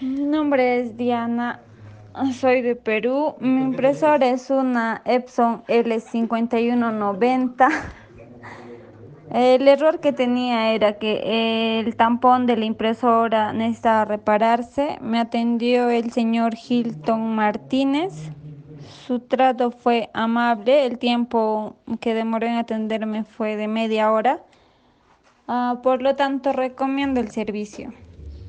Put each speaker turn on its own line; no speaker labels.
Mi nombre es Diana, soy de Perú. Mi impresora es una Epson L5190. El error que tenía era que el tampón de la impresora necesitaba repararse. Me atendió el señor Hilton Martínez. Su trato fue amable. El tiempo que demoró en atenderme fue de media hora. Ah, por lo tanto, recomiendo el servicio.